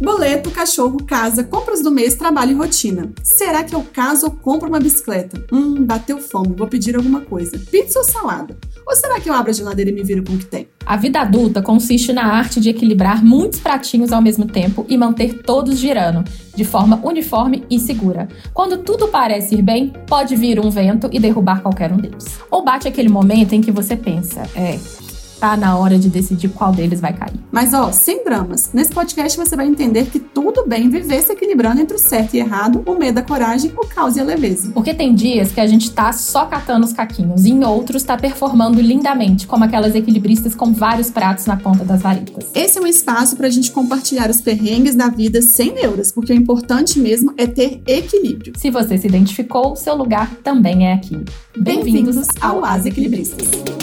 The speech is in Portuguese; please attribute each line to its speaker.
Speaker 1: Boleto, cachorro, casa, compras do mês, trabalho e rotina. Será que eu caso ou compro uma bicicleta? Hum, bateu fome, vou pedir alguma coisa. Pizza ou salada? Ou será que eu abro a geladeira e me viro com o que tem?
Speaker 2: A vida adulta consiste na arte de equilibrar muitos pratinhos ao mesmo tempo e manter todos girando, de forma uniforme e segura. Quando tudo parece ir bem, pode vir um vento e derrubar qualquer um deles. Ou bate aquele momento em que você pensa, é, tá na hora de decidir qual deles vai cair.
Speaker 1: Mas ó, sem dramas. Nesse podcast você vai entender que tudo bem viver se equilibrando entre o certo e errado, o medo, a coragem, o caos e a leveza.
Speaker 2: Porque tem dias que a gente tá só catando os caquinhos e em outros tá performando lindamente, como aquelas equilibristas com vários pratos na ponta das varetas.
Speaker 1: Esse é um espaço pra gente compartilhar os perrengues da vida sem neuras, porque o importante mesmo é ter equilíbrio.
Speaker 2: Se você se identificou, seu lugar também é aqui.
Speaker 1: Bem-vindos ao As Equilibristas.